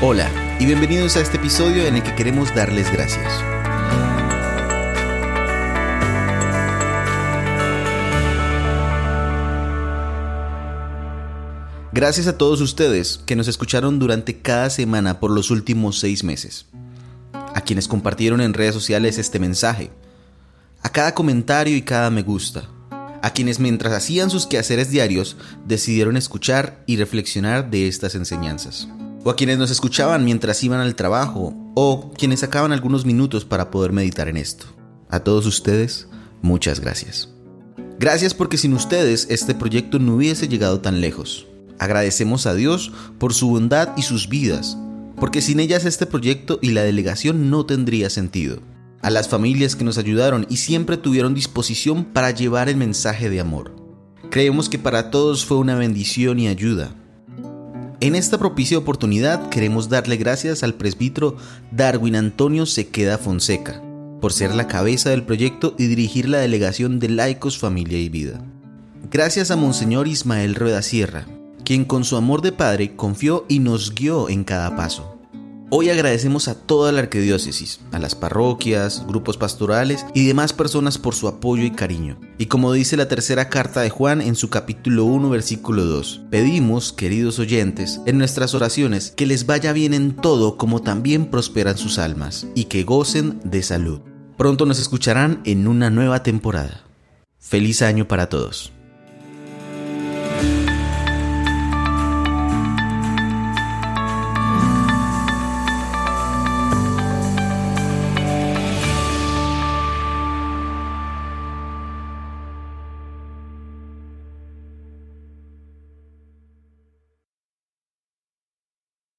Hola y bienvenidos a este episodio en el que queremos darles gracias. Gracias a todos ustedes que nos escucharon durante cada semana por los últimos seis meses. A quienes compartieron en redes sociales este mensaje. A cada comentario y cada me gusta. A quienes mientras hacían sus quehaceres diarios decidieron escuchar y reflexionar de estas enseñanzas o a quienes nos escuchaban mientras iban al trabajo, o quienes sacaban algunos minutos para poder meditar en esto. A todos ustedes, muchas gracias. Gracias porque sin ustedes este proyecto no hubiese llegado tan lejos. Agradecemos a Dios por su bondad y sus vidas, porque sin ellas este proyecto y la delegación no tendría sentido. A las familias que nos ayudaron y siempre tuvieron disposición para llevar el mensaje de amor. Creemos que para todos fue una bendición y ayuda, en esta propicia oportunidad queremos darle gracias al presbítero Darwin Antonio Sequeda Fonseca por ser la cabeza del proyecto y dirigir la delegación de laicos, familia y vida. Gracias a Monseñor Ismael Rueda Sierra, quien con su amor de padre confió y nos guió en cada paso. Hoy agradecemos a toda la arquidiócesis, a las parroquias, grupos pastorales y demás personas por su apoyo y cariño. Y como dice la tercera carta de Juan en su capítulo 1 versículo 2, pedimos, queridos oyentes, en nuestras oraciones que les vaya bien en todo como también prosperan sus almas y que gocen de salud. Pronto nos escucharán en una nueva temporada. Feliz año para todos.